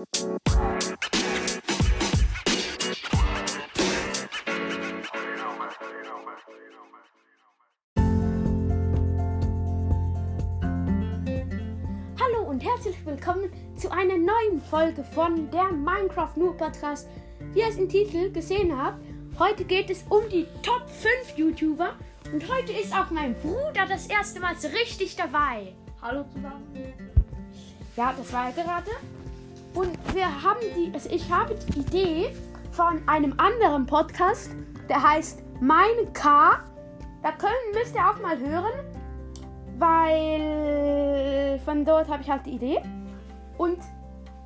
Hallo und herzlich willkommen zu einer neuen Folge von der Minecraft Noob Podcast. Wie ihr es im Titel gesehen habt, heute geht es um die Top 5 YouTuber und heute ist auch mein Bruder das erste Mal so richtig dabei. Hallo zusammen. Ja, das war er gerade. Und wir haben die, also ich habe die Idee von einem anderen Podcast, der heißt Mein K. Da können, müsst ihr auch mal hören, weil von dort habe ich halt die Idee. Und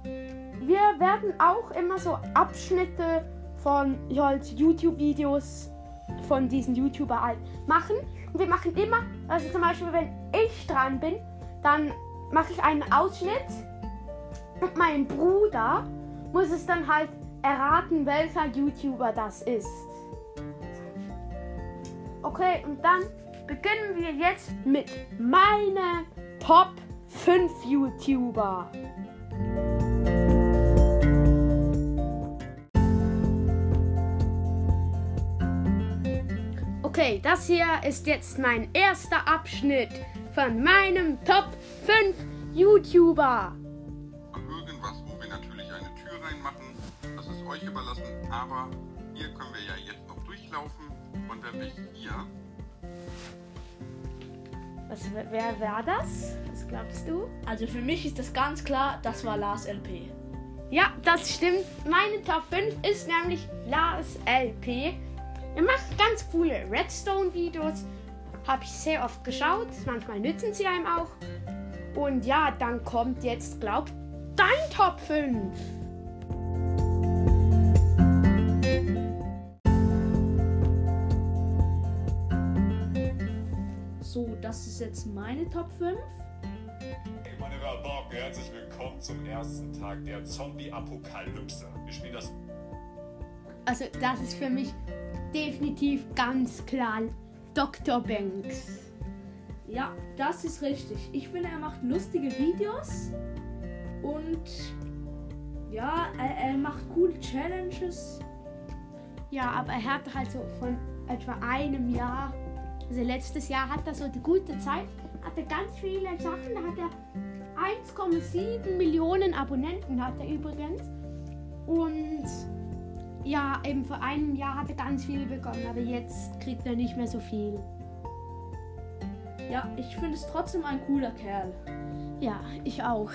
wir werden auch immer so Abschnitte von halt YouTube-Videos von diesen YouTuber machen. Und wir machen immer, also zum Beispiel, wenn ich dran bin, dann mache ich einen Ausschnitt und mein Bruder muss es dann halt erraten, welcher YouTuber das ist. Okay, und dann beginnen wir jetzt mit meinen Top 5 YouTuber. Okay, das hier ist jetzt mein erster Abschnitt von meinem Top 5 YouTuber. Überlassen. Aber hier können wir ja jetzt noch durchlaufen. Und wenn wir hier, Was, wer war das? Was glaubst du? Also für mich ist das ganz klar, das war Lars LP. Ja, das stimmt. Meine Top 5 ist nämlich Lars LP. Er macht ganz coole Redstone-Videos. Habe ich sehr oft geschaut. Manchmal nützen sie einem auch. Und ja, dann kommt jetzt, glaub, dein Top 5. das ist jetzt meine Top 5. Hey meine Rabauken, herzlich willkommen zum ersten Tag der Zombie-Apokalypse. Wir spielen das Also, das ist für mich definitiv ganz klar Dr. Banks. Ja, das ist richtig. Ich finde, er macht lustige Videos und ja, er, er macht coole Challenges. Ja, aber er hat halt so von etwa einem Jahr, also letztes Jahr hat er so die gute Zeit, hat er ganz viele Sachen, da hat er 1,7 Millionen Abonnenten hat er übrigens. Und ja, eben vor einem Jahr hat er ganz viele bekommen, aber jetzt kriegt er nicht mehr so viel. Ja, ich finde es trotzdem ein cooler Kerl. Ja, ich auch.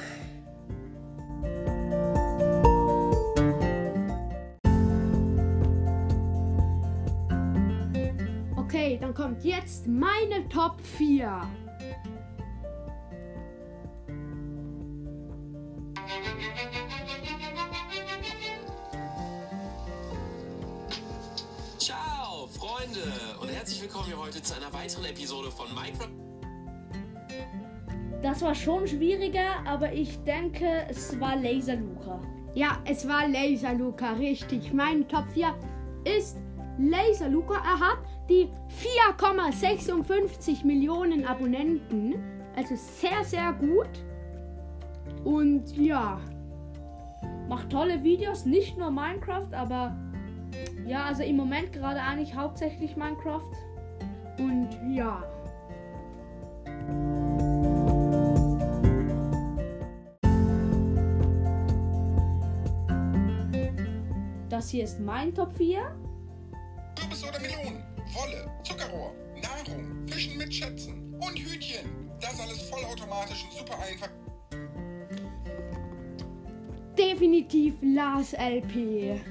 Kommt jetzt meine Top 4. Ciao, Freunde! Und herzlich willkommen hier heute zu einer weiteren Episode von Minecraft. Das war schon schwieriger, aber ich denke, es war Laser Luca. Ja, es war Laser Luca, richtig. Mein Top 4 ist Laser Luca. Er hat die 4,56 Millionen Abonnenten. Also sehr, sehr gut. Und ja, Macht tolle Videos, nicht nur Minecraft, aber ja, also im Moment gerade eigentlich hauptsächlich Minecraft. und ja. Das hier ist mein Top 4. Wolle, Zuckerrohr, Nahrung, Fischen mit Schätzen und Hühnchen. Das alles vollautomatisch und super einfach. Definitiv Lars LP.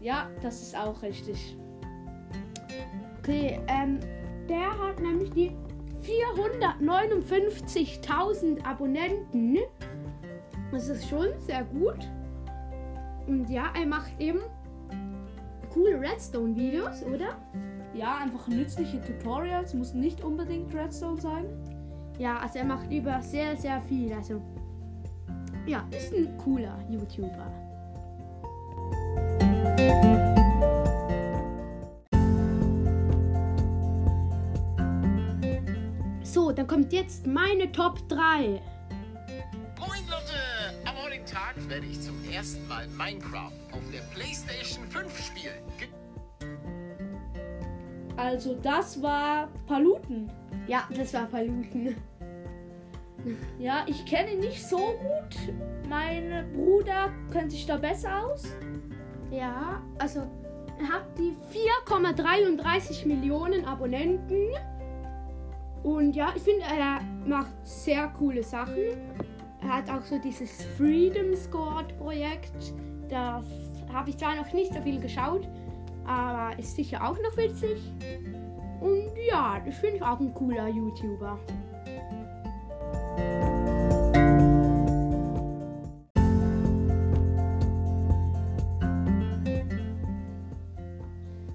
Ja, das ist auch richtig. Okay, ähm, der hat nämlich die 459.000 Abonnenten. Das ist schon sehr gut. Und ja, er macht eben coole Redstone-Videos, oder? Ja, einfach nützliche Tutorials, muss nicht unbedingt Redstone sein. Ja, also er macht über sehr, sehr viel. Also, ja, ist ein cooler YouTuber. dann kommt jetzt meine Top 3. Moin Leute! Tag werde ich zum ersten Mal Minecraft auf der PlayStation 5 spielen. Ge Also das war Paluten. Ja, das war Paluten. Ja, ich kenne ihn nicht so gut. Mein Bruder kennt sich da besser aus. Ja, also er hat die 4,33 Millionen Abonnenten. Und ja, ich finde, er macht sehr coole Sachen. Er hat auch so dieses Freedom Squad Projekt. Das habe ich zwar noch nicht so viel geschaut, aber ist sicher auch noch witzig. Und ja, das finde ich auch ein cooler YouTuber.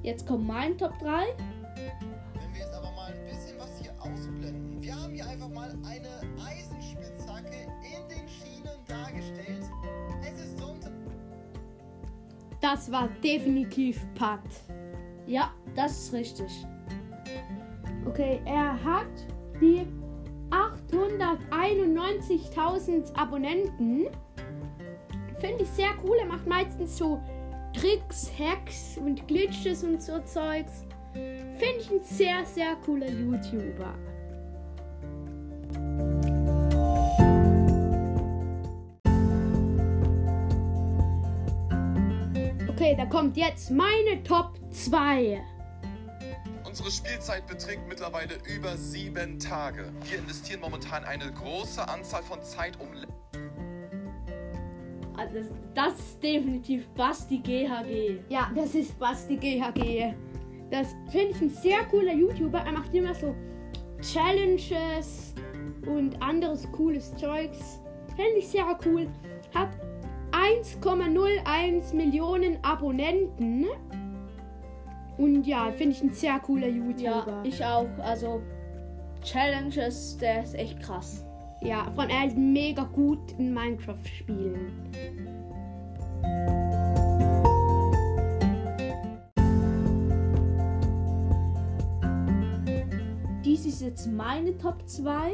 Jetzt kommt mein Top 3. Wenn wir jetzt aber mal ein bisschen was hier ausblenden. Wir haben hier einfach mal eine Eisenspitzhacke in den Schienen dargestellt. Es ist Sonntag. Das war definitiv Pat. Ja, das ist richtig. Okay, er hat die 891.000 Abonnenten. Finde ich sehr cool. Er macht meistens so Tricks, Hacks und Glitches und so Zeugs. Finde ich ein sehr, sehr cooler YouTuber. Okay, da kommt jetzt meine Top 2. Unsere Spielzeit beträgt mittlerweile über sieben Tage. Wir investieren momentan eine große Anzahl von Zeit, um Also das, das ist definitiv Basti GHG. Ja, das ist Basti GHG. Das finde ich ein sehr cooler YouTuber. Er macht immer so Challenges und anderes cooles Zeugs. Finde ich sehr cool. Hat 1,01 Millionen Abonnenten. Und ja, finde ich ein sehr cooler Ja, YouTuber. ich auch. Also Challenges, der ist echt krass. ja, von er ist mega gut in Minecraft spielen. Dies ist jetzt meine Top 2.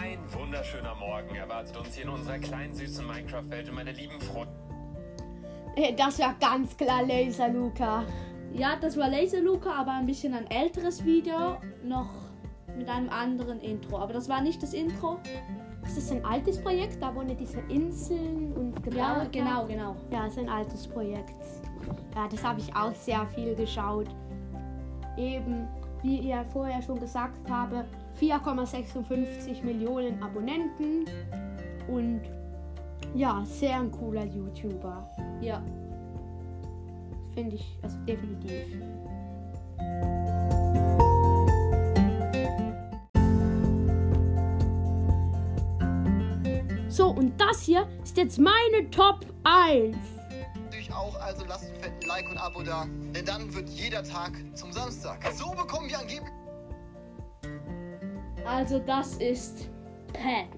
Ein wunderschöner Morgen erwartet uns hier in unserer kleinen süßen Minecraft-Welt und meine lieben Freunde. Äh, Das war ganz klar Laser Luca. Ja, das war Laser Luca, aber ein bisschen ein älteres Video. Noch mit einem anderen Intro. Aber das war nicht das Intro. Ist das ein altes Projekt, da wo er diese Inseln und gebaut Ja, genau, genau. Ja, ist ein altes Projekt. Ja, das habe ich auch sehr viel geschaut. Eben, wie ihr vorher schon gesagt habe, 4,56 Millionen Abonnenten und ja, sehr ein cooler YouTuber. Ja. Finde ich, also definitiv. So, und das hier ist jetzt meine Top 1. Auch, also lasst fetten Like und Abo da. Denn dann wird jeder Tag zum Samstag. So bekommen wir angeblich. Also das ist Pat.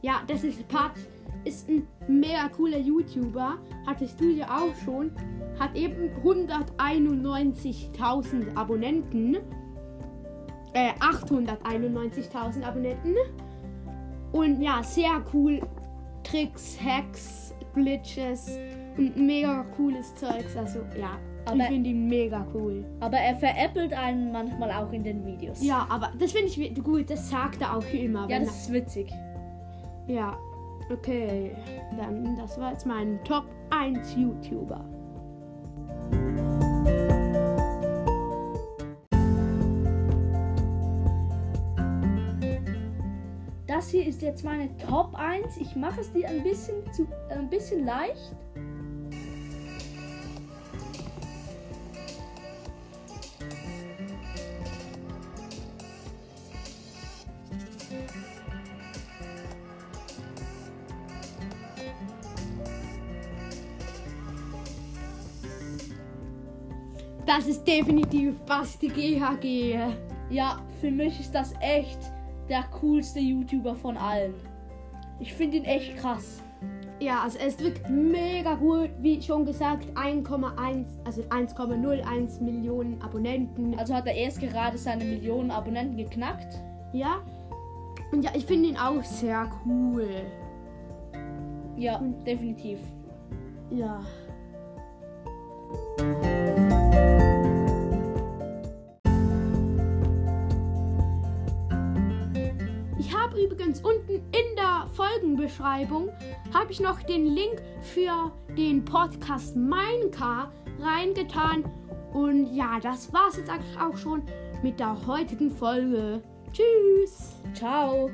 Ja, das ist Pat. Ist ein mega cooler YouTuber. Hattest du ja auch schon. Hat eben 191.000 Abonnenten. Äh, 891.000 Abonnenten. Und ja, sehr cool. Tricks, Hacks, Glitches mega cooles Zeugs. Also ja, ich Aber- finde ihn mega cool. Aber er veräppelt einen manchmal auch in den Videos. Ja, aber das finde ich gut. Das sagt er auch immer. Ja, das ist witzig. ja. Okay, dann das war jetzt mein Top 1 YouTuber. Das hier ist jetzt meine Top 1. Ich mache es dir ein bisschen zu ein bisschen leicht. Das ist definitiv Basti GHG. Ja, für mich ist das echt der coolste YouTuber von allen. Ich finde ihn echt krass. Ja, also er ist wirklich mega gut. Wie schon gesagt, 1,1, also 1,01 Millionen Abonnenten. Also hat er erst gerade seine Millionen Abonnenten geknackt. Ja. Und ja, ich finde ihn auch sehr cool. Ja, definitiv. Ja. Ich habe übrigens unten in der Folgenbeschreibung habe ich noch den Link für den Podcast Minecraft reingetan. Und ja, das war es jetzt eigentlich auch schon mit der heutigen Folge. Tschüss. Ciao.